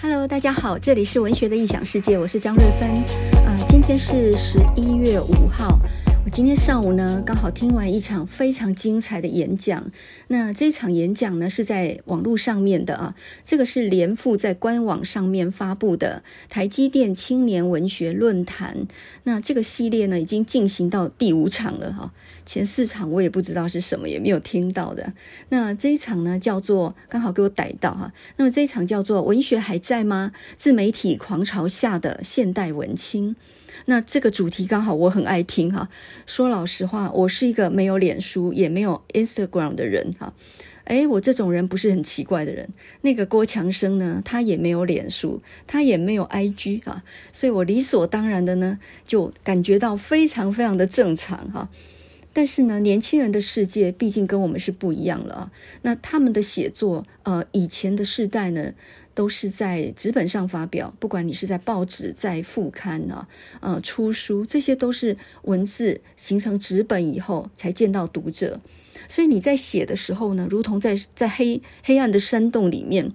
Hello，大家好，这里是文学的异想世界，我是张瑞芬。呃，今天是十一月五号。今天上午呢，刚好听完一场非常精彩的演讲。那这场演讲呢，是在网络上面的啊。这个是联富在官网上面发布的台积电青年文学论坛。那这个系列呢，已经进行到第五场了哈。前四场我也不知道是什么，也没有听到的。那这一场呢，叫做刚好给我逮到哈。那么这一场叫做“文学还在吗？自媒体狂潮下的现代文青”。那这个主题刚好我很爱听哈。说老实话，我是一个没有脸书也没有 Instagram 的人哈。诶，我这种人不是很奇怪的人。那个郭强生呢，他也没有脸书，他也没有 IG 啊，所以我理所当然的呢，就感觉到非常非常的正常哈。但是呢，年轻人的世界毕竟跟我们是不一样了啊。那他们的写作，呃，以前的世代呢，都是在纸本上发表，不管你是在报纸、在副刊啊，呃，出书，这些都是文字形成纸本以后才见到读者。所以你在写的时候呢，如同在在黑黑暗的山洞里面。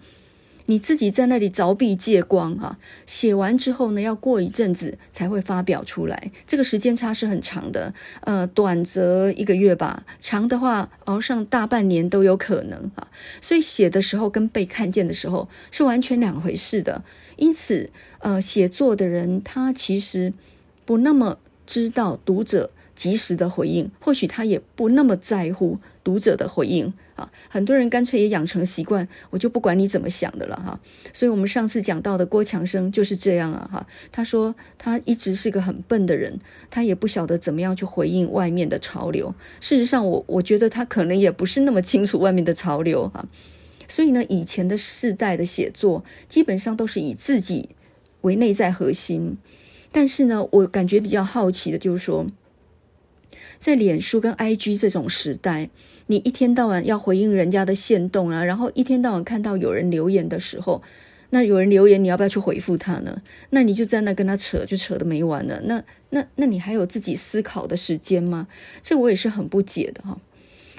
你自己在那里凿壁借光啊，写完之后呢，要过一阵子才会发表出来，这个时间差是很长的，呃，短则一个月吧，长的话熬上大半年都有可能啊。所以写的时候跟被看见的时候是完全两回事的。因此，呃，写作的人他其实不那么知道读者及时的回应，或许他也不那么在乎读者的回应。啊，很多人干脆也养成习惯，我就不管你怎么想的了哈。所以，我们上次讲到的郭强生就是这样啊哈。他说他一直是个很笨的人，他也不晓得怎么样去回应外面的潮流。事实上，我我觉得他可能也不是那么清楚外面的潮流哈。所以呢，以前的世代的写作基本上都是以自己为内在核心。但是呢，我感觉比较好奇的就是说，在脸书跟 IG 这种时代。你一天到晚要回应人家的限动啊，然后一天到晚看到有人留言的时候，那有人留言，你要不要去回复他呢？那你就在那跟他扯，就扯的没完了。那那那你还有自己思考的时间吗？这我也是很不解的哈。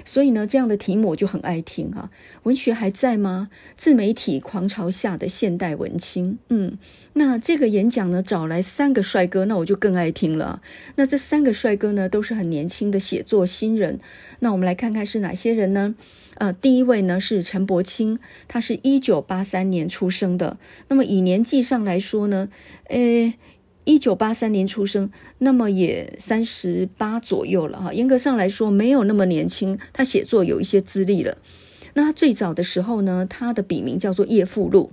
所以呢，这样的题目我就很爱听哈。文学还在吗？自媒体狂潮下的现代文青。嗯，那这个演讲呢，找来三个帅哥，那我就更爱听了。那这三个帅哥呢，都是很年轻的写作新人。那我们来看看是哪些人呢？呃，第一位呢是陈柏青，他是一九八三年出生的。那么以年纪上来说呢，诶。一九八三年出生，那么也三十八左右了哈。严格上来说，没有那么年轻。他写作有一些资历了。那他最早的时候呢，他的笔名叫做叶富禄，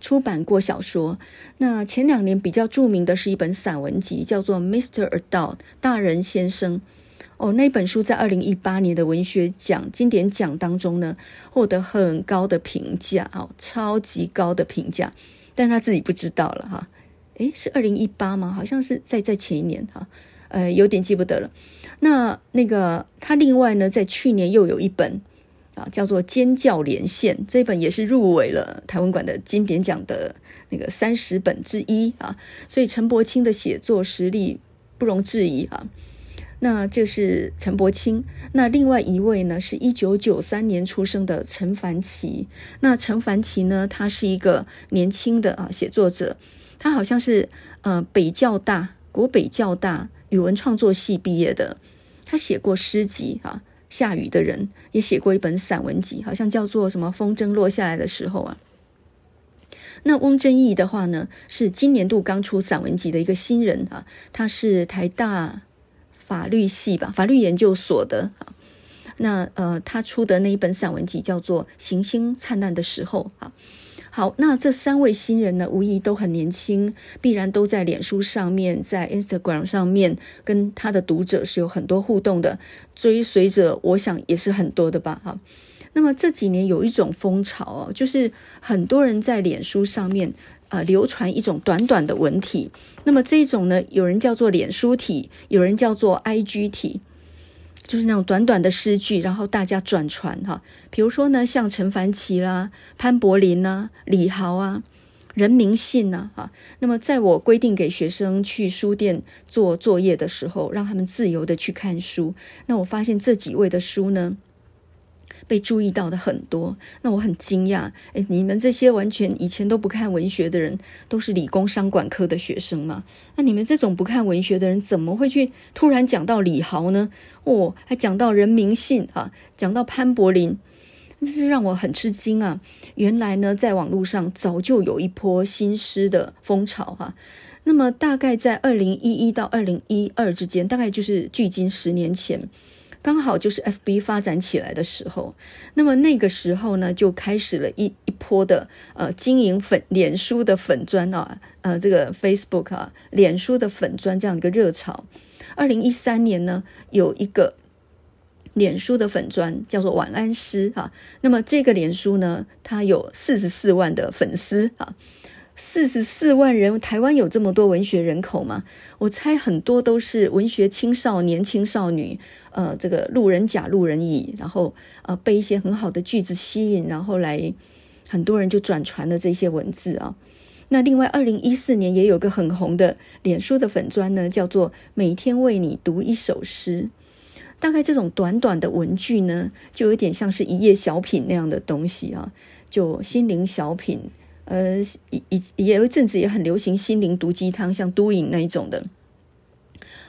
出版过小说。那前两年比较著名的是一本散文集，叫做《Mr. Adult》大人先生。哦，那本书在二零一八年的文学奖经典奖当中呢，获得很高的评价哦，超级高的评价。但他自己不知道了哈。诶，是二零一八吗？好像是在在前一年哈，呃，有点记不得了。那那个他另外呢，在去年又有一本啊，叫做《尖叫连线》，这本也是入围了台湾馆的经典奖的那个三十本之一啊。所以陈柏青的写作实力不容置疑啊。那这是陈柏青。那另外一位呢，是一九九三年出生的陈凡奇。那陈凡奇呢，他是一个年轻的啊写作者。他好像是呃北教大国北教大语文创作系毕业的，他写过诗集啊，下雨的人也写过一本散文集，好像叫做什么风筝落下来的时候啊。那翁真义的话呢，是今年度刚出散文集的一个新人啊，他是台大法律系吧，法律研究所的啊。那呃，他出的那一本散文集叫做《行星灿烂的时候》啊。好，那这三位新人呢，无疑都很年轻，必然都在脸书上面，在 Instagram 上面跟他的读者是有很多互动的，追随者我想也是很多的吧，哈。那么这几年有一种风潮哦，就是很多人在脸书上面啊、流传一种短短的文体，那么这一种呢，有人叫做脸书体，有人叫做 IG 体。就是那种短短的诗句，然后大家转传哈。比如说呢，像陈凡奇啦、潘柏林呐、李豪啊、任明信呐，哈。那么在我规定给学生去书店做作业的时候，让他们自由的去看书。那我发现这几位的书呢，被注意到的很多。那我很惊讶，诶，你们这些完全以前都不看文学的人，都是理工商管科的学生吗？那你们这种不看文学的人，怎么会去突然讲到李豪呢？哦，还讲到人民信啊，讲到潘柏林，这是让我很吃惊啊！原来呢，在网络上早就有一波新诗的风潮哈、那么大概在二零一一到二零一二之间，大概就是距今十年前，刚好就是 FB 发展起来的时候。那么那个时候呢，就开始了一一波的呃经营粉脸书的粉专啊，呃这个 Facebook 啊，脸书的粉专这样一个热潮。二零一三年呢，有一个脸书的粉专叫做晚安诗哈、啊。那么这个脸书呢，它有四十四万的粉丝啊。四十四万人，台湾有这么多文学人口吗？我猜很多都是文学青少年、青少女，呃，这个路人甲、路人乙，然后呃被一些很好的句子吸引，然后来很多人就转传了这些文字啊。那另外，二零一四年也有个很红的脸书的粉专呢，叫做“每天为你读一首诗”。大概这种短短的文句呢，就有点像是一页小品那样的东西啊，就心灵小品。呃，也也有一阵子也很流行心灵毒鸡汤，像都影那一种的。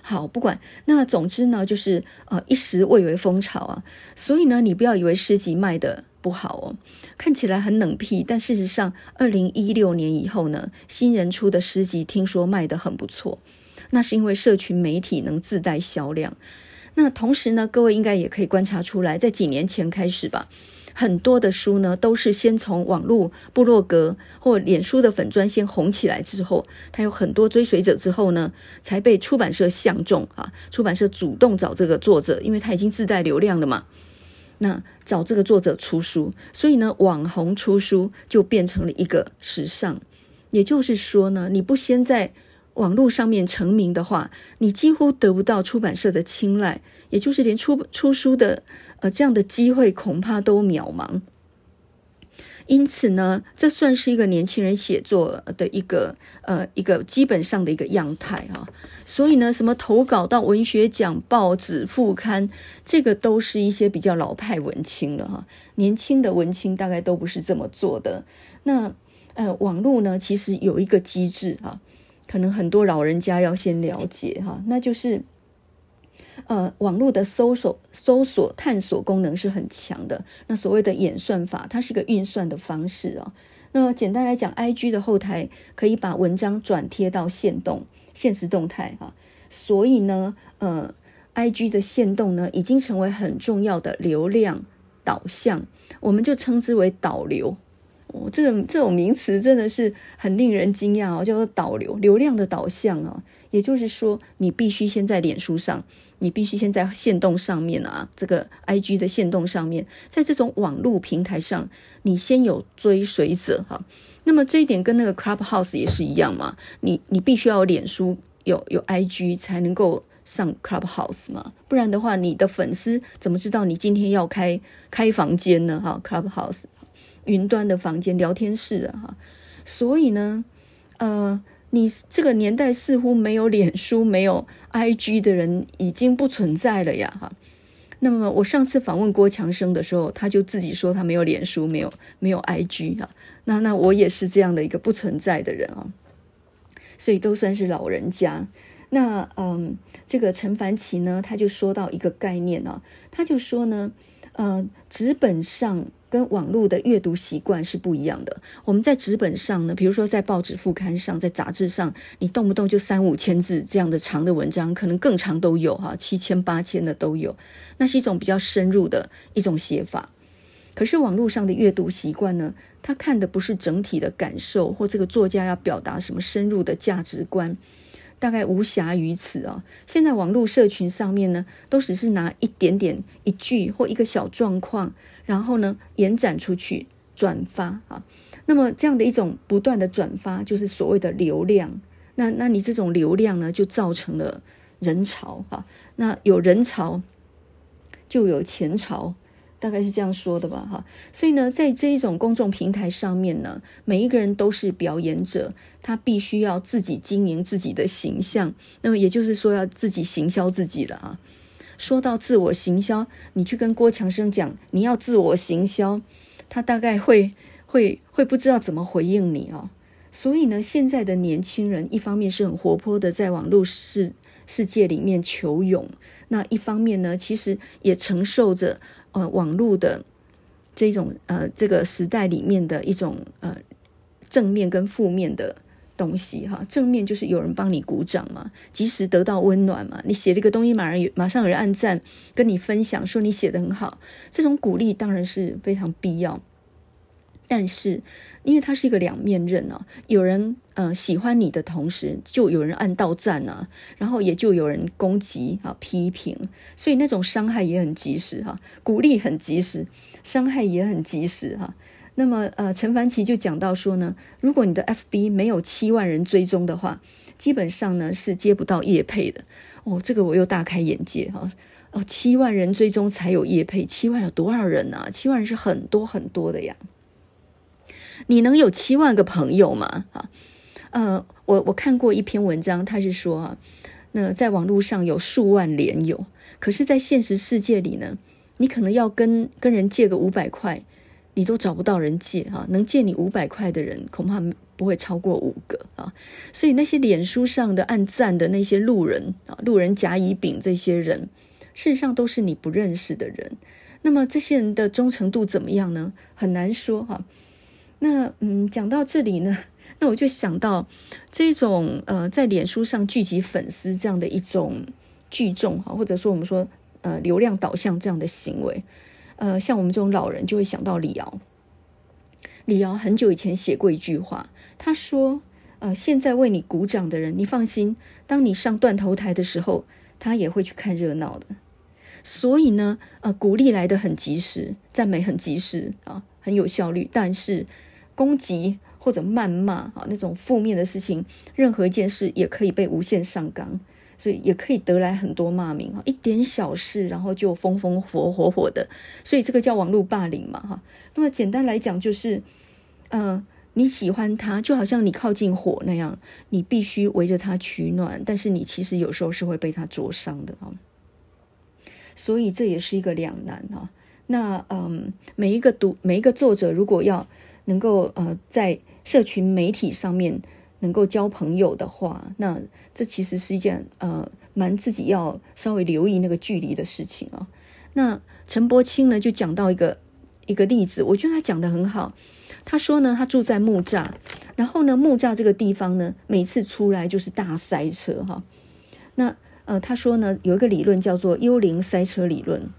好，不管那总之呢，就是呃一时蔚为风潮啊。所以呢，你不要以为诗集卖得不好哦，看起来很冷僻，但事实上，二零一六年以后呢，新人出的诗集听说卖得很不错。那是因为社群媒体能自带销量。那同时呢，各位应该也可以观察出来，在几年前开始吧。很多的书呢，都是先从网络部落格或脸书的粉砖先红起来之后，它有很多追随者之后呢，才被出版社相中啊。出版社主动找这个作者，因为他已经自带流量了嘛。那找这个作者出书，所以呢，网红出书就变成了一个时尚。也就是说呢，你不先在网络上面成名的话，你几乎得不到出版社的青睐，也就是连出出书的。呃，这样的机会恐怕都渺茫。因此呢，这算是一个年轻人写作的一个呃一个基本上的一个样态啊。所以呢，什么投稿到文学奖、报纸、副刊，这个都是一些比较老派文青了哈。年轻的文青大概都不是这么做的。那呃，网络呢，其实有一个机制哈，可能很多老人家要先了解哈，那就是。呃，网络的搜索、搜索、探索功能是很强的。那所谓的演算法，它是个运算的方式啊、哦。那么简单来讲，IG 的后台可以把文章转贴到限动、现实动态哈。所以呢，呃，IG 的限动呢，已经成为很重要的流量导向，我们就称之为导流。哦，这个这种名词真的是很令人惊讶哦，叫做导流，流量的导向啊、也就是说，你必须先在脸书上。你必须先在线动上面啊，这个 IG 的线动上面，在这种网络平台上，你先有追随者哈。那么这一点跟那个 Clubhouse 也是一样嘛，你你必须要有脸书有有 IG 才能够上 Clubhouse 嘛，不然的话，你的粉丝怎么知道你今天要开开房间呢？哈，Clubhouse 云端的房间聊天室啊哈，所以呢，呃。你这个年代似乎没有脸书、没有 IG 的人已经不存在了呀，哈。那么我上次访问郭强生的时候，他就自己说他没有脸书、没有没有 IG 啊。那那我也是这样的一个不存在的人啊，所以都算是老人家。那嗯，这个陈凡奇呢，他就说到一个概念啊，他就说呢，呃，纸本上。跟网络的阅读习惯是不一样的。我们在纸本上呢，比如说在报纸副刊上，在杂志上，你动不动就三五千字这样的长的文章，可能更长都有哈，七千八千的都有。那是一种比较深入的一种写法。可是网络上的阅读习惯呢，他看的不是整体的感受，或这个作家要表达什么深入的价值观，大概无暇于此啊。现在网络社群上面呢，都只是拿一点点一句或一个小状况。然后呢，延展出去转发啊，那么这样的一种不断的转发，就是所谓的流量。那那你这种流量呢，就造成了人潮哈。那有人潮，就有钱潮，大概是这样说的吧哈。所以呢，在这一种公众平台上面呢，每一个人都是表演者，他必须要自己经营自己的形象。那么也就是说，要自己行销自己了啊。说到自我行销，你去跟郭强生讲你要自我行销，他大概会会会不知道怎么回应你哦。所以呢，现在的年轻人一方面是很活泼的，在网络世世界里面求勇；那一方面呢，其实也承受着呃网络的这种呃这个时代里面的一种呃正面跟负面的东西哈。正面就是有人帮你鼓掌嘛，及时得到温暖嘛。你写了一个东西，马上有马上有人按赞，跟你分享说你写得很好，这种鼓励当然是非常必要。但是，因为它是一个两面刃啊，有人呃喜欢你的同时，就有人按到赞啊，然后也就有人攻击啊、批评，所以那种伤害也很及时哈、鼓励很及时，伤害也很及时哈、那么呃，陈凡奇就讲到说呢，如果你的 FB 没有七万人追踪的话，基本上呢是接不到业配的哦。这个我又大开眼界哈、哦，七万人追踪才有业配，七万有多少人啊？七万人是很多很多的呀。你能有七万个朋友吗？啊，呃，我我看过一篇文章，他是说啊，那在网络上有数万连友，可是，在现实世界里呢，你可能要跟跟人借个五百块，你都找不到人借哈，能借你五百块的人，恐怕不会超过五个啊。所以那些脸书上的按赞的那些路人啊，路人甲乙丙这些人，事实上都是你不认识的人。那么这些人的忠诚度怎么样呢？很难说哈。那嗯，讲到这里呢，那我就想到这种呃，在脸书上聚集粉丝这样的一种聚众哈，或者说我们说呃流量导向这样的行为，呃，像我们这种老人就会想到李敖。李敖很久以前写过一句话，他说：“呃，现在为你鼓掌的人，你放心，当你上断头台的时候，他也会去看热闹的。”所以呢，呃，鼓励来得很及时，赞美很及时啊，很有效率，但是。攻击或者谩骂啊，那种负面的事情，任何一件事也可以被无限上纲，所以也可以得来很多骂名啊。一点小事，然后就风风火火火的，所以这个叫网络霸凌嘛哈。那么简单来讲就是，呃，你喜欢他，就好像你靠近火那样，你必须围着他取暖，但是你其实有时候是会被他灼伤的啊。所以这也是一个两难啊。那嗯，每一个读每一个作者如果要。能够呃在社群媒体上面能够交朋友的话，那这其实是一件呃蛮自己要稍微留意那个距离的事情啊。那陈柏青呢就讲到一个一个例子，我觉得他讲得很好。他说呢，他住在木栅，然后呢木栅这个地方呢每次出来就是大塞车哈。那呃他说呢有一个理论叫做幽灵塞车理论，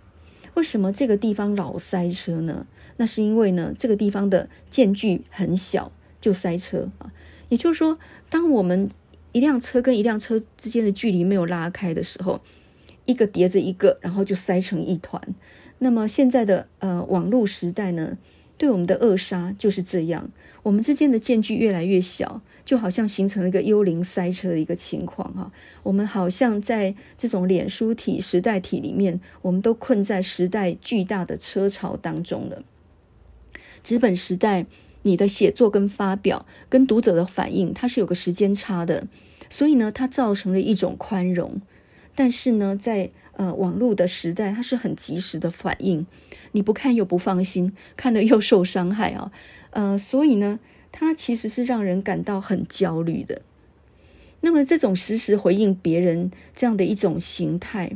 为什么这个地方老塞车呢？那是因为呢，这个地方的间距很小，就塞车啊。也就是说，当我们一辆车跟一辆车之间的距离没有拉开的时候，一个叠着一个，然后就塞成一团。那么现在的呃网络时代呢，对我们的扼杀就是这样。我们之间的间距越来越小，就好像形成了一个幽灵塞车的一个情况哈。我们好像在这种脸书体时代体里面，我们都困在时代巨大的车潮当中了。纸本时代，你的写作跟发表跟读者的反应，它是有个时间差的，所以呢，它造成了一种宽容。但是呢，在呃网络的时代，它是很及时的反应，你不看又不放心，看了又受伤害啊，呃，所以呢，它其实是让人感到很焦虑的。那么，这种实时回应别人这样的一种形态，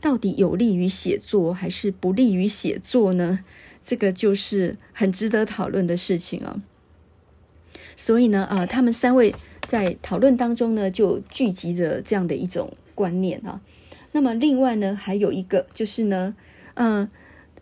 到底有利于写作还是不利于写作呢？这个就是很值得讨论的事情啊，所以呢，啊，他们三位在讨论当中呢，就聚集着这样的一种观念啊。那么，另外呢，还有一个就是呢，嗯，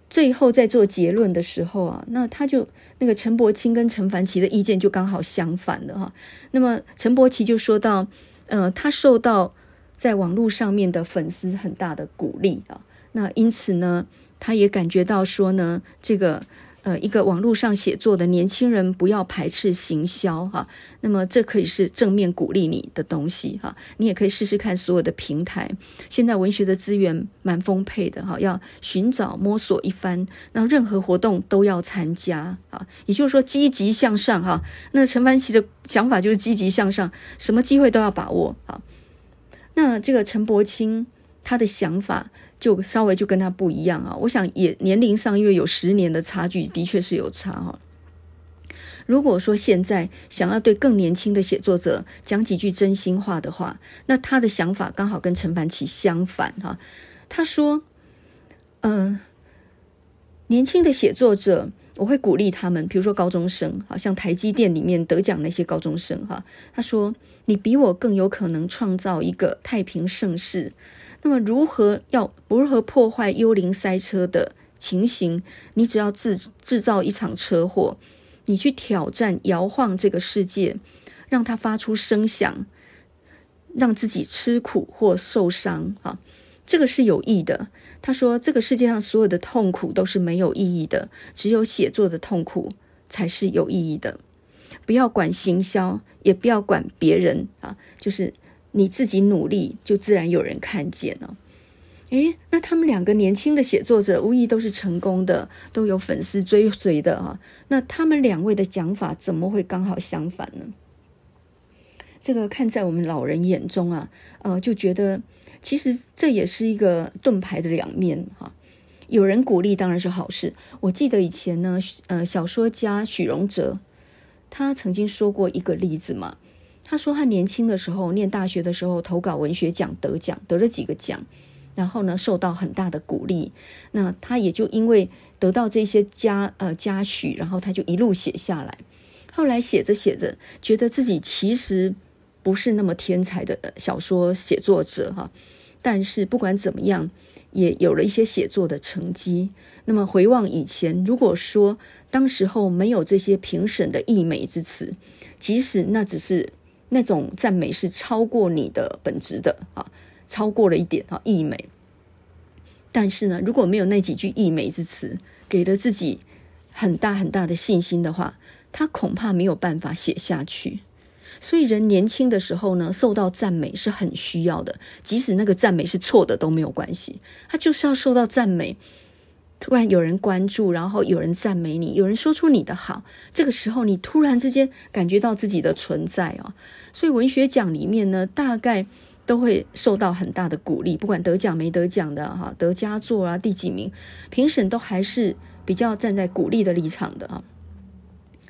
最后在做结论的时候啊，那他就那个陈柏青跟陈凡奇的意见就刚好相反了哈。那么，陈柏奇就说到，嗯，他受到在网络上面的粉丝很大的鼓励啊，那因此呢。他也感觉到说呢，这个呃，一个网络上写作的年轻人不要排斥行销哈。那么这可以是正面鼓励你的东西哈。你也可以试试看所有的平台，现在文学的资源蛮丰沛的哈。要寻找摸索一番，那任何活动都要参加啊。也就是说积极向上哈。那陈凡奇的想法就是积极向上，什么机会都要把握啊。那这个陈柏青他的想法。就稍微就跟他不一样啊。我想也年龄上因为有十年的差距，的确是有差哈。如果说现在想要对更年轻的写作者讲几句真心话的话，那他的想法刚好跟陈凡奇相反哈。他说：“嗯、年轻的写作者，我会鼓励他们，比如说高中生，好像台积电里面得奖那些高中生哈。他说：你比我更有可能创造一个太平盛世。那么如何要如何破坏幽灵塞车的情形？你只要制制造一场车祸。”你去挑战摇晃这个世界，让它发出声响，让自己吃苦或受伤啊，这个是有益的。他说，这个世界上所有的痛苦都是没有意义的，只有写作的痛苦才是有意义的。不要管行销，也不要管别人啊，就是你自己努力，就自然有人看见了。诶，那他们两个年轻的写作者，无疑都是成功的，都有粉丝追随的啊。那他们两位的讲法，怎么会刚好相反呢？这个看在我们老人眼中啊，呃，就觉得其实这也是一个盾牌的两面哈。有人鼓励当然是好事。我记得以前呢，呃，小说家许荣哲，他曾经说过一个例子嘛。他说他年轻的时候，念大学的时候，投稿文学奖得奖，得了几个奖。然后呢，受到很大的鼓励，那他也就因为得到这些嘉呃嘉许，然后他就一路写下来。后来写着写着，觉得自己其实不是那么天才的小说写作者哈，但是不管怎么样，也有了一些写作的成绩。那么回望以前，如果说当时候没有这些评审的溢美之词，即使那只是那种赞美是超过你的本职的啊。超过了一点啊，溢美。但是呢，如果没有那几句溢美之词，给了自己很大很大的信心的话，他恐怕没有办法写下去。所以，人年轻的时候呢，受到赞美是很需要的，即使那个赞美是错的都没有关系，他就是要受到赞美。突然有人关注，然后有人赞美你，有人说出你的好，这个时候你突然之间感觉到自己的存在啊。所以，文学奖里面呢，大概。都会受到很大的鼓励，不管得奖没得奖的哈，得佳作啊，第几名，评审都还是比较站在鼓励的立场的啊。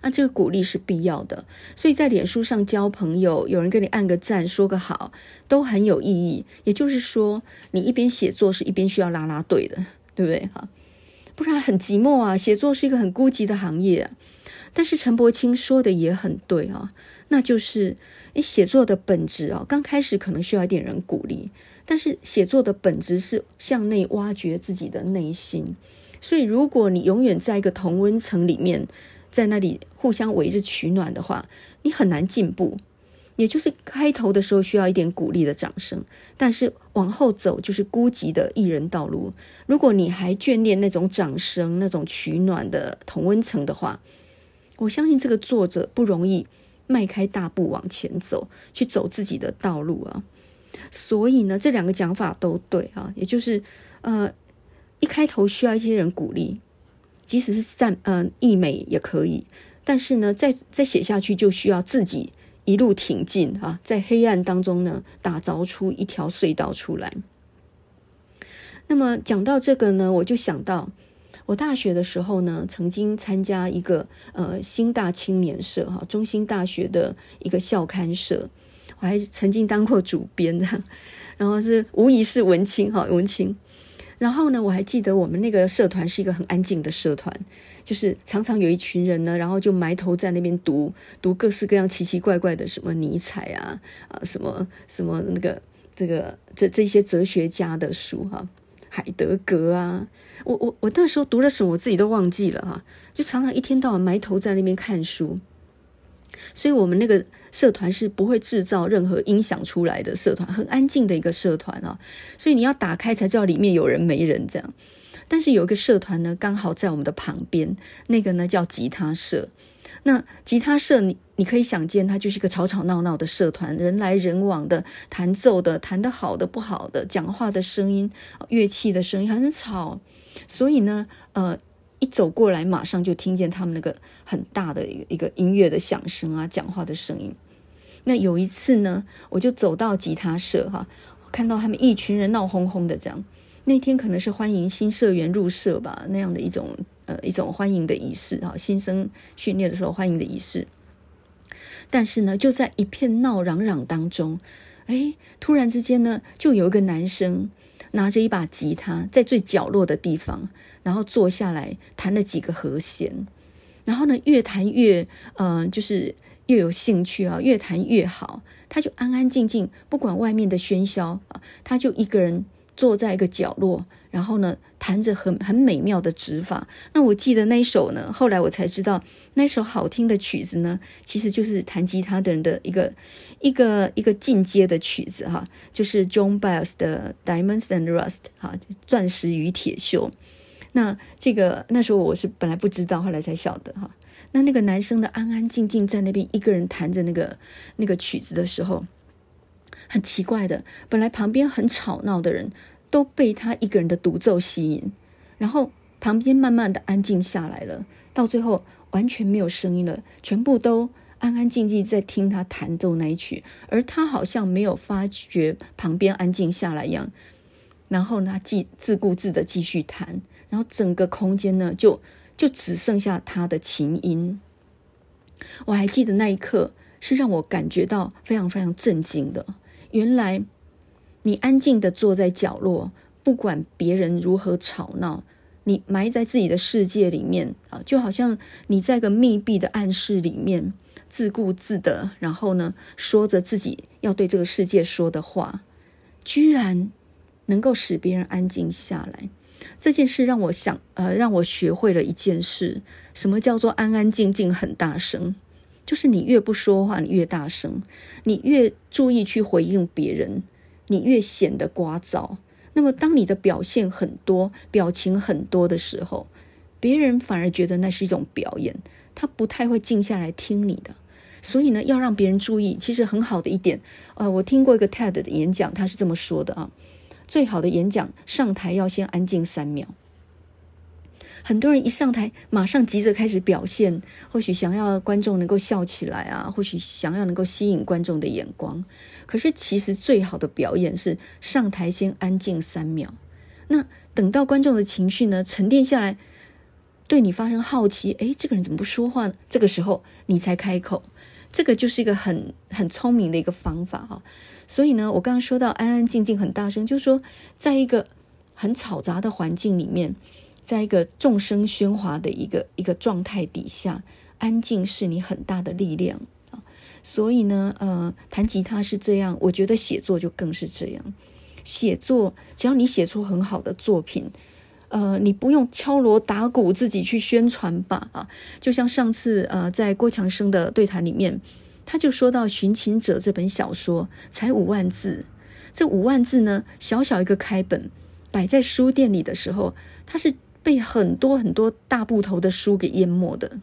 那这个鼓励是必要的，所以在脸书上交朋友，有人给你按个赞，说个好，都很有意义。也就是说，你一边写作是一边需要拉拉队的，对不对哈？不然很寂寞啊。写作是一个很孤寂的行业啊。但是陈柏青说的也很对啊，那就是。诶，写作的本质啊，刚开始可能需要一点人鼓励，但是写作的本质是向内挖掘自己的内心。所以，如果你永远在一个同温层里面，在那里互相围着取暖的话，你很难进步。也就是开头的时候需要一点鼓励的掌声，但是往后走就是孤寂的艺人道路。如果你还眷恋那种掌声、那种取暖的同温层的话，我相信这个作者不容易。迈开大步往前走，去走自己的道路啊！所以呢，这两个讲法都对啊，也就是呃，一开头需要一些人鼓励，即使是赞嗯溢美也可以，但是呢，再再写下去就需要自己一路挺进啊，在黑暗当中呢，打凿出一条隧道出来。那么讲到这个呢，我就想到。我大学的时候呢，曾经参加一个呃新大青年社哈，中兴大学的一个校刊社，我还曾经当过主编的，然后是无疑是文青哈文青。然后呢，我还记得我们那个社团是一个很安静的社团，就是常常有一群人呢，然后就埋头在那边读读各式各样奇奇怪怪的什么尼采啊啊什么什么那个这个这这些哲学家的书哈。海德格啊，我我我那时候读了什么，我自己都忘记了哈，就常常一天到晚埋头在那边看书，所以我们那个社团是不会制造任何音响出来的社团，很安静的一个社团啊，所以你要打开才知道里面有人没人这样。但是有一个社团呢，刚好在我们的旁边，那个呢叫吉他社。那吉他社，你你可以想见，它就是一个吵吵闹闹的社团，人来人往的，弹奏的，弹得好的不好的，讲话的声音，乐器的声音很吵，所以呢，呃，一走过来，马上就听见他们那个很大的一个一个音乐的响声啊，讲话的声音。那有一次呢，我就走到吉他社哈，看到他们一群人闹哄哄的这样，那天可能是欢迎新社员入社吧，那样的一种呃一种欢迎的仪式哈，新生训练的时候欢迎的仪式。但是呢，就在一片闹嚷嚷当中，哎，突然之间呢，就有一个男生拿着一把吉他，在最角落的地方，然后坐下来弹了几个和弦，然后呢，越弹越嗯、呃，就是越有兴趣啊，越弹越好。他就安安静静，不管外面的喧嚣啊，他就一个人坐在一个角落。然后呢，弹着很很美妙的指法。那我记得那一首呢，后来我才知道，那首好听的曲子呢，其实就是弹吉他的人的一个一个一个进阶的曲子哈，就是 John Baez 的 Diamonds and Rust 哈，钻石与铁锈。那这个那时候我是本来不知道，后来才晓得哈。那那个男生呢，安安静静在那边一个人弹着那个那个曲子的时候，很奇怪的，本来旁边很吵闹的人。都被他一个人的独奏吸引，然后旁边慢慢的安静下来了，到最后完全没有声音了，全部都安安静静在听他弹奏那一曲，而他好像没有发觉旁边安静下来一样，然后呢，继自顾自的继续弹，然后整个空间呢，就就只剩下他的琴音。我还记得那一刻是让我感觉到非常非常震惊的，原来。你安静的坐在角落，不管别人如何吵闹，你埋在自己的世界里面啊，就好像你在个密闭的暗室里面，自顾自的，然后呢，说着自己要对这个世界说的话，居然能够使别人安静下来。这件事让我想，呃，让我学会了一件事：什么叫做安安静静很大声？就是你越不说话，你越大声，你越注意去回应别人。你越显得聒噪，那么当你的表现很多、表情很多的时候，别人反而觉得那是一种表演，他不太会静下来听你的。所以呢，要让别人注意，其实很好的一点，呃，我听过一个 TED 的演讲，他是这么说的啊，最好的演讲上台要先安静三秒。很多人一上台，马上急着开始表现，或许想要观众能够笑起来啊，或许想要能够吸引观众的眼光。可是，其实最好的表演是上台先安静三秒。那等到观众的情绪呢沉淀下来，对你发生好奇，诶，这个人怎么不说话呢？这个时候你才开口，这个就是一个很很聪明的一个方法哈。所以呢，我刚刚说到安安静静很大声，就是说，在一个很嘈杂的环境里面。在一个众声喧哗的一个一个状态底下，安静是你很大的力量啊。所以呢，呃，弹吉他是这样，我觉得写作就更是这样。写作，只要你写出很好的作品，呃，你不用敲锣打鼓自己去宣传吧啊。就像上次呃，在郭强生的对谈里面，他就说到《寻情者》这本小说才五万字，这五万字呢，小小一个开本摆在书店里的时候，它是。被很多很多大部头的书给淹没的，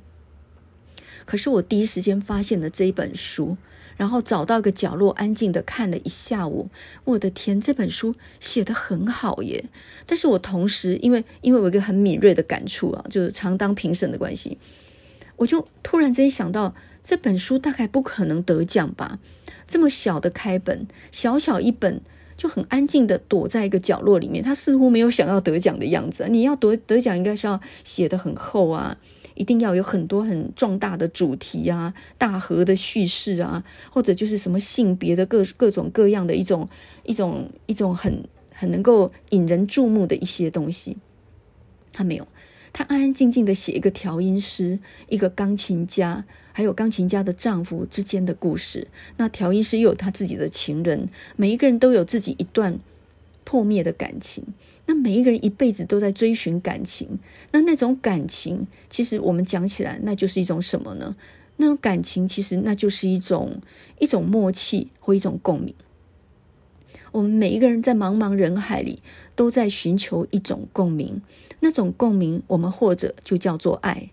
可是我第一时间发现了这一本书，然后找到一个角落安静的看了一下午。我的天，这本书写得很好耶！但是我同时因为因为我一个很敏锐的感触啊，就是常当评审的关系，我就突然之间想到，这本书大概不可能得奖吧？这么小的开本，小小一本。就很安静的躲在一个角落里面，他似乎没有想要得奖的样子。你要得得奖，应该是要写得很厚啊，一定要有很多很壮大的主题啊，大河的叙事啊，或者就是什么性别的各各种各样的一种一种一种很很能够引人注目的一些东西。他没有，他安安静静的写一个调音师，一个钢琴家。还有钢琴家的丈夫之间的故事，那调音师又有他自己的情人，每一个人都有自己一段破灭的感情。那每一个人一辈子都在追寻感情，那那种感情，其实我们讲起来，那就是一种什么呢？那种感情其实那就是一种一种默契或一种共鸣。我们每一个人在茫茫人海里都在寻求一种共鸣，那种共鸣我们或者就叫做爱。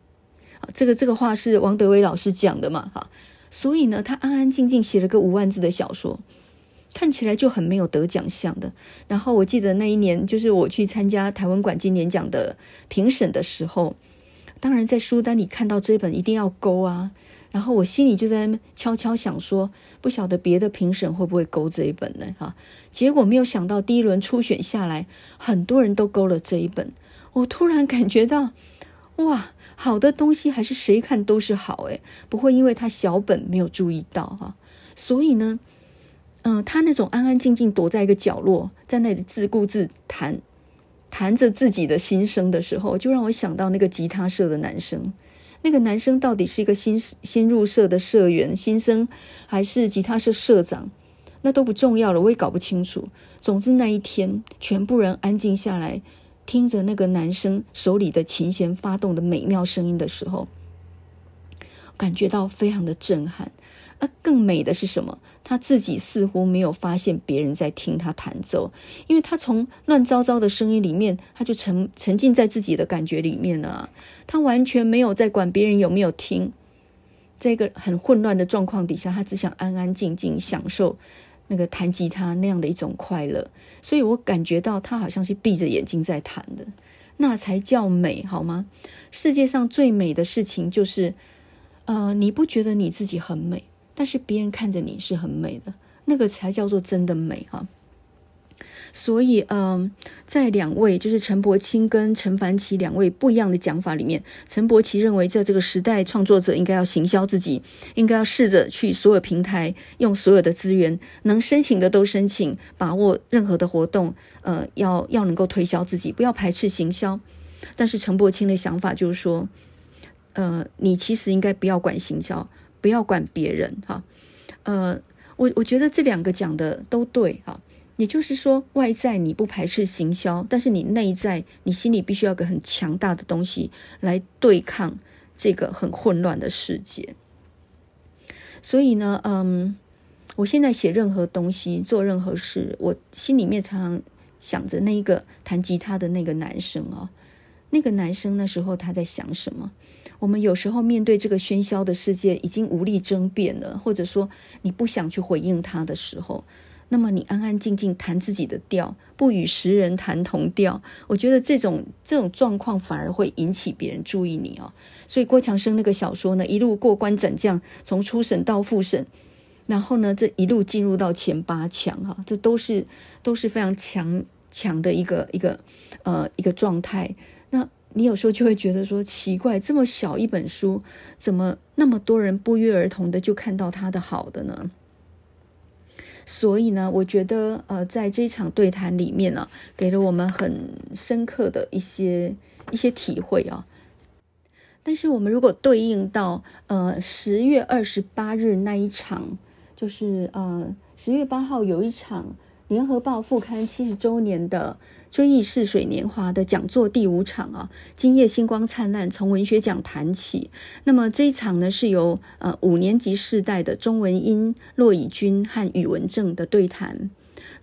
啊这个这个话是王德威老师讲的嘛？哈，所以呢，他安安静静写了个五万字的小说，看起来就很没有得奖项的。然后我记得那一年，就是我去参加台湾馆金年奖的评审的时候，当然在书单里看到这本一定要勾啊。然后我心里就在悄悄想说，不晓得别的评审会不会勾这一本呢？哈，结果没有想到第一轮初选下来，很多人都勾了这一本。我突然感觉到，哇，好的东西还是谁看都是好诶，不会因为他小本没有注意到哈。所以呢，嗯、他那种安安静静躲在一个角落，在那里自顾自弹，弹着自己的心声的时候，就让我想到那个吉他社的男生。那个男生到底是一个新新入社的社员新生，还是吉他社社长？那都不重要了，我也搞不清楚。总之那一天，全部人安静下来，听着那个男生手里的琴弦发动的美妙声音的时候，感觉到非常的震撼。而更美的是什么？他自己似乎没有发现别人在听他弹奏，因为他从乱糟糟的声音里面，他就沉沉浸在自己的感觉里面了。他完全没有在管别人有没有听，在一个很混乱的状况底下，他只想安安静静享受那个弹吉他那样的一种快乐。所以我感觉到他好像是闭着眼睛在弹的，那才叫美，好吗？世界上最美的事情就是，呃，你不觉得你自己很美？但是别人看着你是很美的，那个才叫做真的美哈。所以，嗯，在两位就是陈柏青跟陈凡奇两位不一样的讲法里面，陈柏奇认为在这个时代，创作者应该要行销自己，应该要试着去所有平台用所有的资源，能申请的都申请，把握任何的活动，呃，要要能够推销自己，不要排斥行销。但是陈柏青的想法就是说，呃，你其实应该不要管行销。不要管别人哈，呃，我我觉得这两个讲的都对哈，也就是说，外在你不排斥行销，但是你内在你心里必须要个很强大的东西来对抗这个很混乱的世界。所以呢，嗯，我现在写任何东西，做任何事，我心里面常常想着那一个弹吉他的那个男生啊，那个男生那时候他在想什么？我们有时候面对这个喧嚣的世界，已经无力争辩了，或者说你不想去回应他的时候，那么你安安静静弹自己的调，不与时人弹同调。我觉得这种这种状况反而会引起别人注意你哦。所以郭强生那个小说呢，一路过关斩将，从初审到复审，然后呢，这一路进入到前八强哈，这都是都是非常强强的一个一个呃一个状态。你有时候就会觉得说奇怪，这么小一本书，怎么那么多人不约而同的就看到它的好的呢？所以呢，我觉得呃，在这一场对谈里面呢、给了我们很深刻的一些一些体会啊。但是我们如果对应到呃十月二十八日那一场，就是呃十月八号有一场联合报副刊七十周年的。追忆似水年华的讲座第五场啊，今夜星光灿烂，从文学奖谈起。那么这一场呢，是由呃五年级世代的钟文英、骆以军和宇文正的对谈。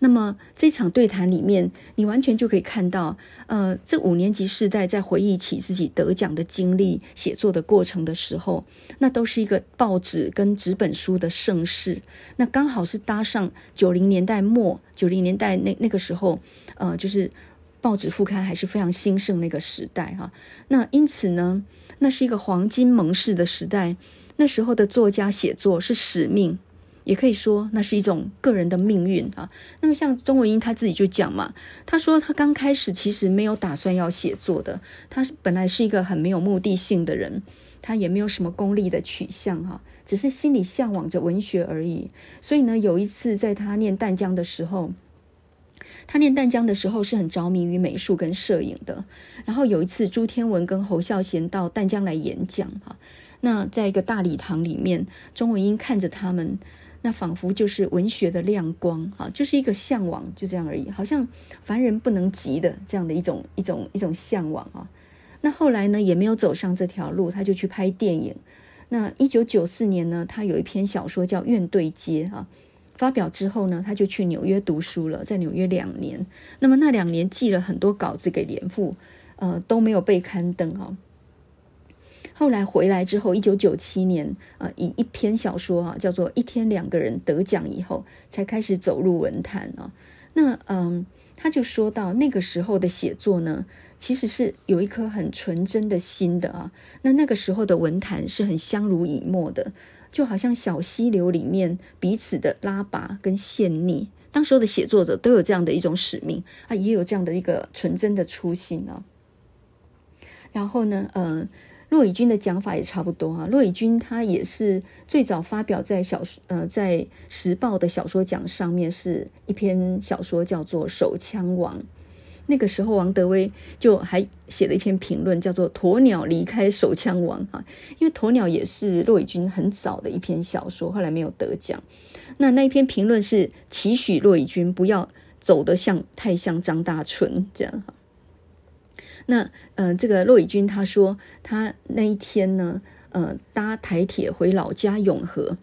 那么这场对谈里面，你完全就可以看到，呃，这五年级世代在回忆起自己得奖的经历、写作的过程的时候，那都是一个报纸跟纸本书的盛世。那刚好是搭上九零年代末、九零年代那那个时候，呃，就是报纸副刊还是非常兴盛那个时代哈。那因此呢，那是一个黄金盟誓的时代。那时候的作家写作是使命。也可以说，那是一种个人的命运啊。那么，像钟文英他自己就讲嘛，他说他刚开始其实没有打算要写作的，他本来是一个很没有目的性的人，他也没有什么功利的取向哈，只是心里向往着文学而已。所以呢，有一次在他念淡江的时候，他念淡江的时候是很着迷于美术跟摄影的。然后有一次，朱天文跟侯孝贤到淡江来演讲哈，那在一个大礼堂里面，钟文英看着他们。那仿佛就是文学的亮光，哈，就是一个向往，就这样而已，好像凡人不能及的这样的一种一种一种向往啊。那后来呢，也没有走上这条路，他就去拍电影。那一九九四年呢，他有一篇小说叫《怨对街》哈，发表之后呢，他就去纽约读书了，在纽约两年。那么那两年寄了很多稿子给联副，呃，都没有被刊登哈。后来回来之后，一九九七年，呃，以一篇小说啊，叫做《一天两个人得奖》以后，才开始走入文坛啊。那嗯，他就说到那个时候的写作呢，其实是有一颗很纯真的心的啊。那那个时候的文坛是很相濡以沫的，就好像小溪流里面彼此的拉拔跟献溺。当时候的写作者都有这样的一种使命啊，也有这样的一个纯真的初心啊。然后呢，呃。骆以军的讲法也差不多啊。骆以军他也是最早发表在小说呃在时报的小说奖上面，是一篇小说叫做《手枪王》。那个时候王德威就还写了一篇评论，叫做《鸵鸟离开手枪王》啊。因为鸵鸟也是骆以军很早的一篇小说，后来没有得奖。那那一篇评论是期许骆以军不要走得像太像张大春这样哈。那呃，这个骆以军他说，他那一天呢，呃，搭台铁回老家永和，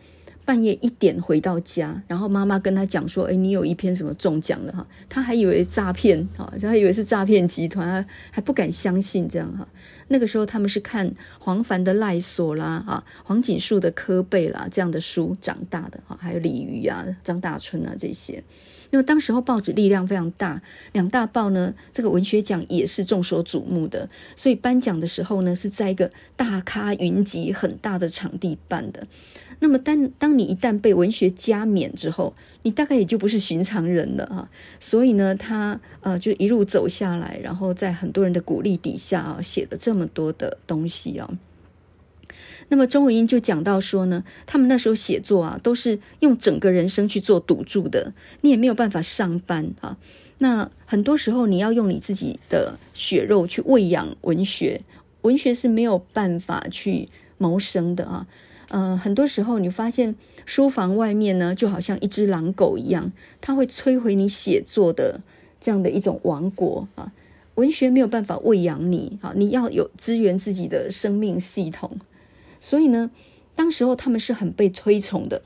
半夜一点回到家，然后妈妈跟他讲说：“哎，你有一篇什么中奖了哈？”他还以为诈骗哈，他还以为是诈骗集团，他还不敢相信这样哈。那个时候他们是看黄凡的赖索啦啊，黄锦树的科贝啦这样的书长大的哈，还有李渔啊、张大春啊这些。因为当时候报纸力量非常大，两大报呢，这个文学奖也是众所瞩目的，所以颁奖的时候呢，是在一个大咖云集、很大的场地办的。那么当当你一旦被文学加冕之后，你大概也就不是寻常人了啊。所以呢，他呃就一路走下来，然后在很多人的鼓励底下啊，写了这么多的东西啊。那么钟文英就讲到说呢，他们那时候写作啊，都是用整个人生去做赌注的，你也没有办法上班啊。那很多时候你要用你自己的血肉去喂养文学，文学是没有办法去谋生的啊。呃，很多时候你发现书房外面呢，就好像一只狼狗一样，它会摧毁你写作的这样的一种王国啊。文学没有办法喂养你啊，你要有支援自己的生命系统。所以呢，当时候他们是很被推崇的，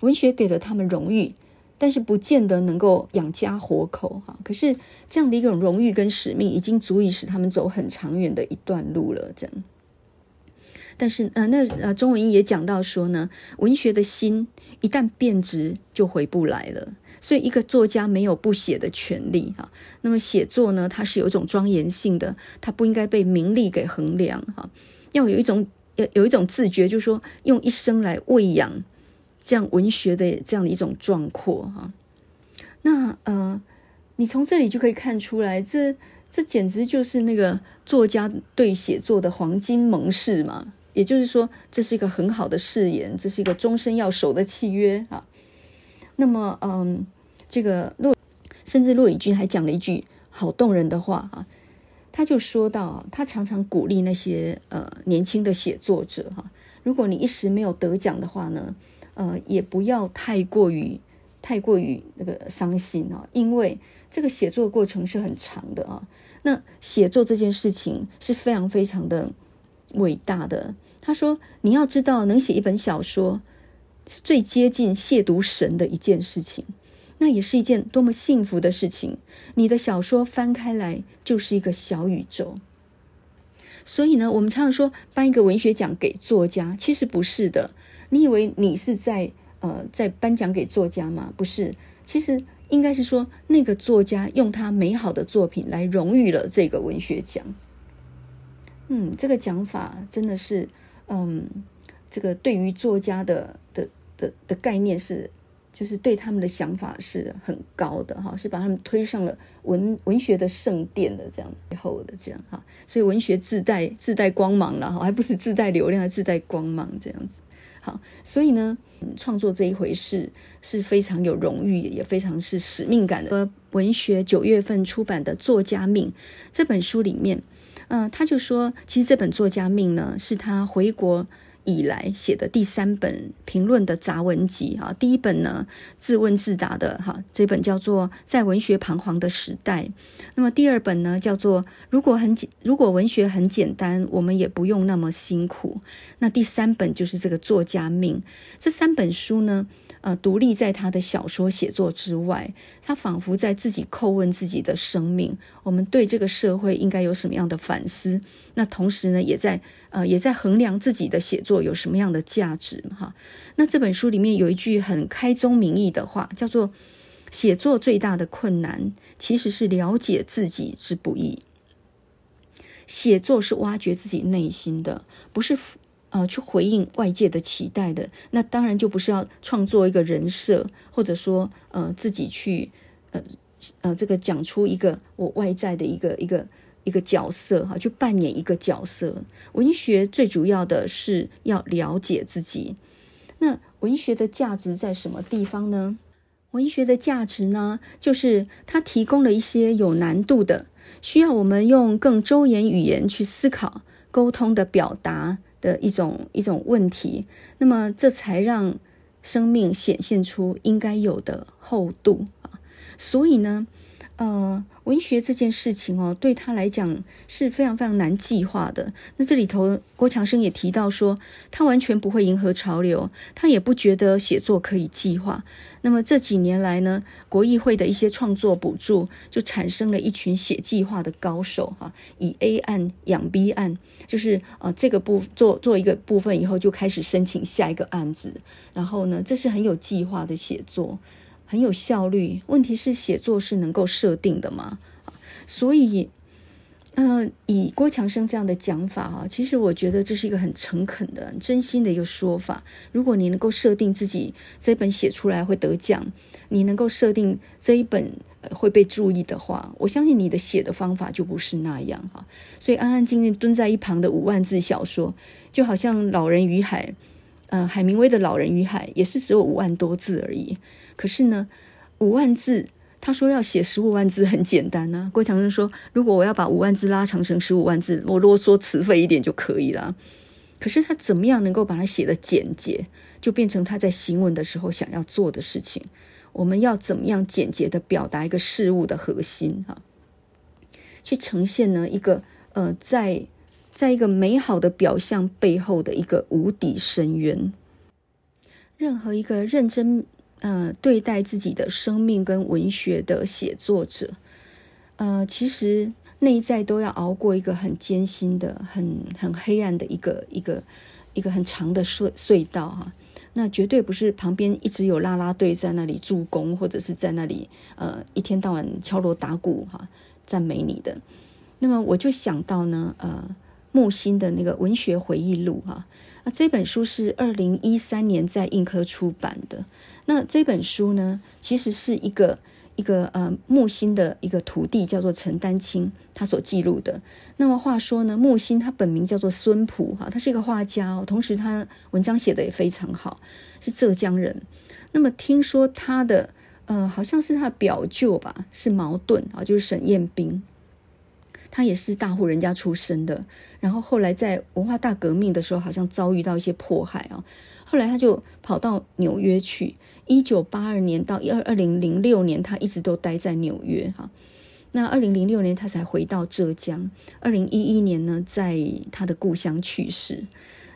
文学给了他们荣誉，但是不见得能够养家活口哈。可是这样的一种荣誉跟使命，已经足以使他们走很长远的一段路了。这样，但是呃，那呃，钟文英也讲到说呢，文学的心一旦变质，就回不来了。所以一个作家没有不写的权利哈。那么写作呢，它是有一种庄严性的，它不应该被名利给衡量哈，要有一种。有有一种自觉，就是说用一生来喂养这样文学的这样的一种壮阔哈。那呃，你从这里就可以看出来，这这简直就是那个作家对写作的黄金盟誓嘛。也就是说，这是一个很好的誓言，这是一个终身要守的契约啊。那么，嗯，这个骆甚至骆以军还讲了一句好动人的话啊。他就说到，他常常鼓励那些呃年轻的写作者哈，如果你一时没有得奖的话呢，呃，也不要太过于太过于那个伤心啊，因为这个写作过程是很长的啊。那写作这件事情是非常非常的伟大的。他说，你要知道，能写一本小说是最接近亵渎神的一件事情。那也是一件多么幸福的事情！你的小说翻开来就是一个小宇宙。所以呢，我们常常说颁一个文学奖给作家，其实不是的。你以为你是在呃在颁奖给作家吗？不是，其实应该是说那个作家用他美好的作品来荣誉了这个文学奖。嗯，这个讲法真的是，嗯，这个对于作家的的的的概念是。就是对他们的想法是很高的哈，是把他们推上了文文学的圣殿的这样以后的这样哈，所以文学自带自带光芒了哈，还不是自带流量，自带光芒这样子。好，所以呢，创作这一回事是非常有荣誉，也非常是使命感的。文学九月份出版的《作家命》这本书里面，嗯、他就说，其实这本《作家命》呢，是他回国。以来写的第三本评论的杂文集哈，第一本呢自问自答的哈，这本叫做《在文学彷徨的时代》，那么第二本呢叫做《如果很简如果文学很简单，我们也不用那么辛苦》，那第三本就是这个作家命。这三本书呢，呃，独立在他的小说写作之外，他仿佛在自己叩问自己的生命，我们对这个社会应该有什么样的反思？那同时呢，也在。呃，也在衡量自己的写作有什么样的价值哈。那这本书里面有一句很开宗明义的话，叫做写作最大的困难其实是了解自己之不易。写作是挖掘自己内心的，不是呃去回应外界的期待的。那当然就不是要创作一个人设，或者说呃自己去呃呃这个讲出一个我外在的一个一个一个角色哈，去扮演一个角色。文学最主要的是要了解自己。那文学的价值在什么地方呢？文学的价值呢，就是它提供了一些有难度的，需要我们用更周延语言去思考、沟通的表达的一种一种问题。那么，这才让生命显现出应该有的厚度啊。所以呢，呃。文学这件事情哦，对他来讲是非常非常难计划的。那这里头，郭强生也提到说，他完全不会迎合潮流，他也不觉得写作可以计划。那么这几年来呢，国议会的一些创作补助，就产生了一群写计划的高手哈，以 A 案养 B 案，就是呃这个部做做一个部分以后，就开始申请下一个案子。然后呢，这是很有计划的写作。很有效率，问题是写作是能够设定的吗？所以，嗯、以郭强生这样的讲法啊，其实我觉得这是一个很诚恳的、很真心的一个说法。如果你能够设定自己这一本写出来会得奖，你能够设定这一本会被注意的话，我相信你的写的方法就不是那样哈。所以安安静静蹲在一旁的五万字小说，就好像《老人与海》，呃，海明威的《老人与海》也是只有五万多字而已。可是呢，五万字，他说要写十五万字很简单呢、郭强生说，如果我要把五万字拉长成十五万字，我啰嗦辞废一点就可以了。可是他怎么样能够把它写得简洁，就变成他在行文的时候想要做的事情。我们要怎么样简洁地表达一个事物的核心啊，去呈现呢一个呃，在在一个美好的表象背后的一个无底深渊。任何一个认真呃对待自己的生命跟文学的写作者，呃，其实内在都要熬过一个很艰辛的、很很黑暗的一个一个一个很长的隧隧道哈。那绝对不是旁边一直有啦啦队在那里助攻，或者是在那里呃一天到晚敲锣打鼓哈赞美你的。那么我就想到呢，呃，木心的那个文学回忆录哈。这本书是二零一三年在印刻出版的。那这本书呢，其实是一个一个呃木心的一个徒弟，叫做陈丹青，他所记录的。那么话说呢，木心他本名叫做孙璞哈，他是一个画家哦，同时他文章写得也非常好，是浙江人。那么听说他的呃好像是他的表舅吧，是茅盾啊，就是沈雁冰。他也是大户人家出身的，然后后来在文化大革命的时候，好像遭遇到一些迫害啊。后来他就跑到纽约去，一九八二年到一二二零零六年，他一直都待在纽约哈。那二零零六年他才回到浙江，二零一一年呢，在他的故乡去世。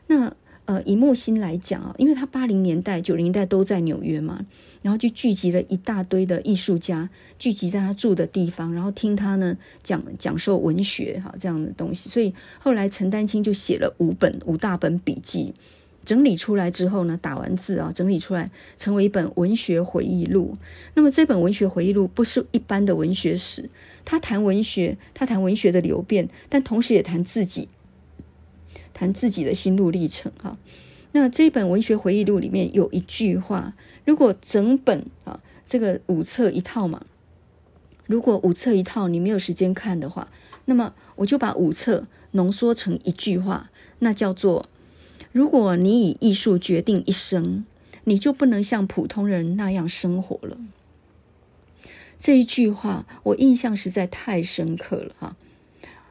那呃，以木心来讲啊，因为他八零年代、九零年代都在纽约嘛。然后就聚集了一大堆的艺术家，聚集在他住的地方，然后听他呢讲讲授文学哈这样的东西。所以后来陈丹青就写了五本五大本笔记，整理出来之后呢，打完字啊，整理出来成为一本文学回忆录。那么这本文学回忆录不是一般的文学史，他谈文学，他谈文学的流变，但同时也谈自己，谈自己的心路历程哈。那这本文学回忆录里面有一句话。如果整本啊，这个五册一套嘛，如果五册一套你没有时间看的话，那么我就把五册浓缩成一句话，那叫做：如果你以艺术决定一生，你就不能像普通人那样生活了。这一句话我印象实在太深刻了哈！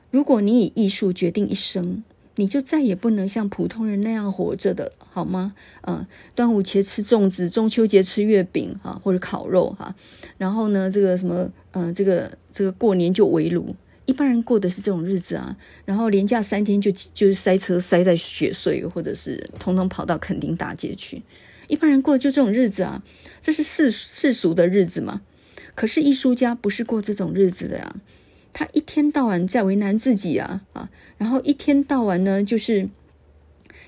如果你以艺术决定一生，你就再也不能像普通人那样活着的，好吗？嗯，端午节吃粽子，中秋节吃月饼哈，或者烤肉哈。然后呢，这个什么，嗯，这个这个过年就围炉，一般人过的是这种日子啊。然后连假三天就就是塞车塞在雪隧，或者是通通跑到垦丁大街去。一般人过就这种日子啊，这是世世俗的日子嘛。可是艺术家不是过这种日子的呀。他一天到晚在为难自己啊啊，然后一天到晚呢，就是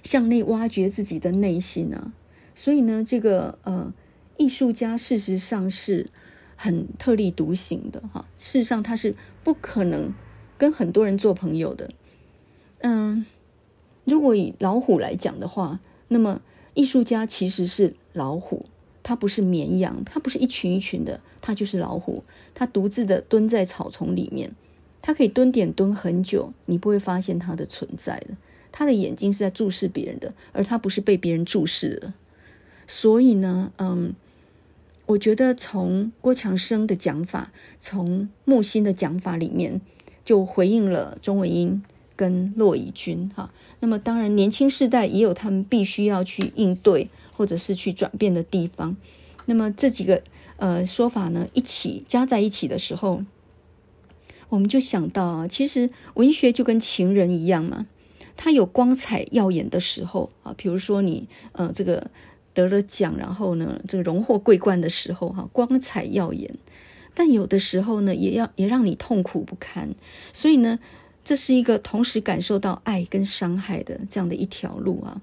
向内挖掘自己的内心啊。所以呢，这个呃，艺术家事实上是很特立独行的哈。事实上，他是不可能跟很多人做朋友的。嗯，如果以老虎来讲的话，那么艺术家其实是老虎，他不是绵羊，他不是一群一群的，他就是老虎，他独自的蹲在草丛里面，他可以蹲点蹲很久，你不会发现他的存在的。他的眼睛是在注视别人的，而他不是被别人注视的。所以呢，嗯，我觉得从郭强生的讲法，从木心的讲法里面，就回应了钟文英跟骆以军哈。那么当然，年轻世代也有他们必须要去应对或者是去转变的地方。那么这几个呃说法呢，一起加在一起的时候，我们就想到啊，其实文学就跟情人一样嘛，它有光彩耀眼的时候啊，比如说你呃这个。得了奖，然后呢，这个荣获桂冠的时候，哈，光彩耀眼。但有的时候呢，也要也让你痛苦不堪。所以呢，这是一个同时感受到爱跟伤害的这样的一条路啊。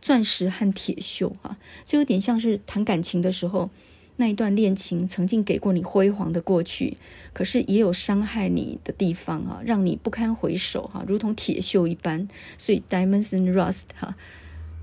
钻石和铁锈啊，就有点像是谈感情的时候，那一段恋情曾经给过你辉煌的过去，可是也有伤害你的地方啊，让你不堪回首哈，如同铁锈一般。所以，diamonds and rust 哈。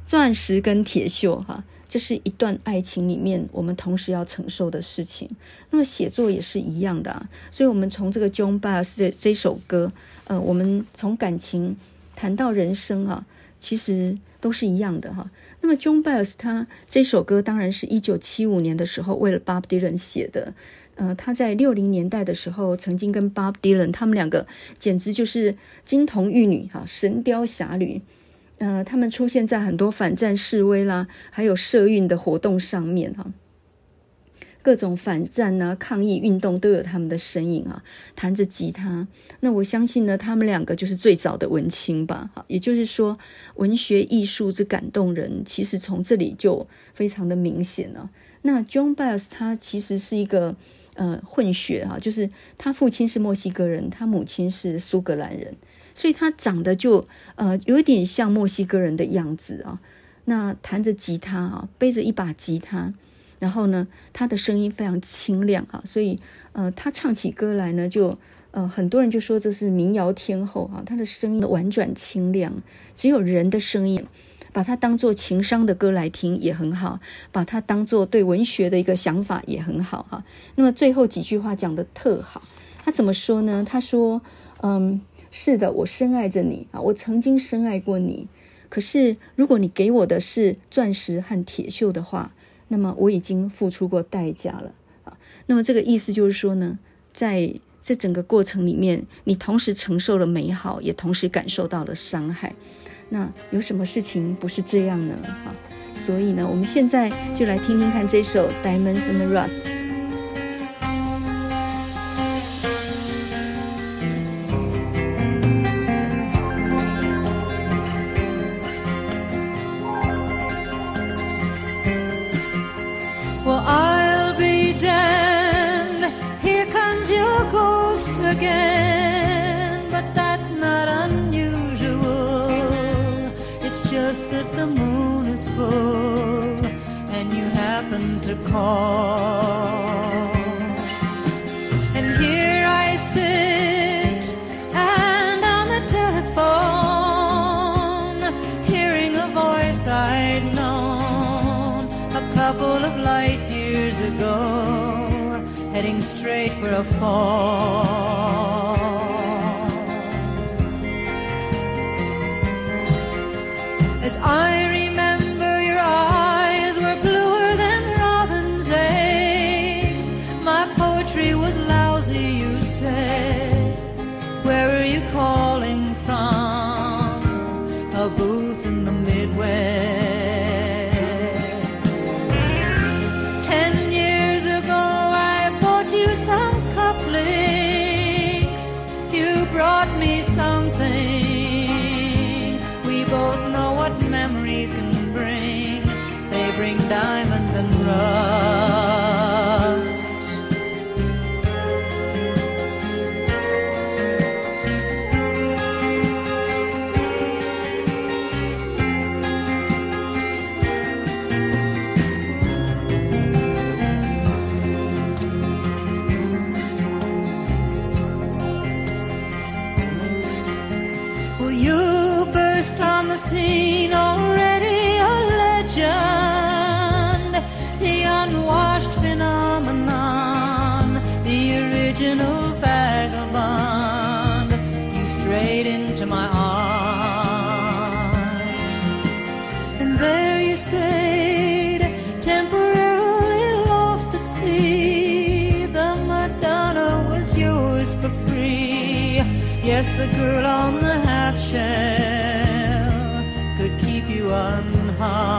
钻石跟铁锈，哈，这是一段爱情里面我们同时要承受的事情。那么写作也是一样的啊。所以，我们从这个 Joan Baez 这这首歌，呃，我们从感情谈到人生啊，其实都是一样的哈。那么，Joan Baez 他这首歌当然是一九七五年的时候为了 Bob Dylan 写的。呃，他在六零年代的时候曾经跟 Bob Dylan 他们两个简直就是金童玉女哈，神雕侠侣。呃，他们出现在很多反战示威啦，还有社运的活动上面哈，各种反战啊、抗议运动都有他们的身影啊，弹着吉他。那我相信呢，他们两个就是最早的文青吧。哈，也就是说，文学艺术之感动人，其实从这里就非常的明显了。那 John Baez 他其实是一个呃混血哈，就是他父亲是墨西哥人，他母亲是苏格兰人。所以他长得就呃有一点像墨西哥人的样子啊，那弹着吉他啊，背着一把吉他，然后呢，他的声音非常清亮啊，所以呃他唱起歌来呢，就呃很多人就说这是民谣天后啊，他的声音婉转清亮，只有人的声音，把它当做情商的歌来听也很好，把它当做对文学的一个想法也很好哈。那么最后几句话讲得特好，他怎么说呢？他说嗯。是的，我深爱着你啊，我曾经深爱过你。可是，如果你给我的是钻石和铁锈的话，那么我已经付出过代价了啊。那么这个意思就是说呢，在这整个过程里面，你同时承受了美好，也同时感受到了伤害。那有什么事情不是这样呢？啊，所以呢，我们现在就来听听看这首《Diamonds and Rust》。diamonds and rubies. the girl on the half shell could keep you unharmed.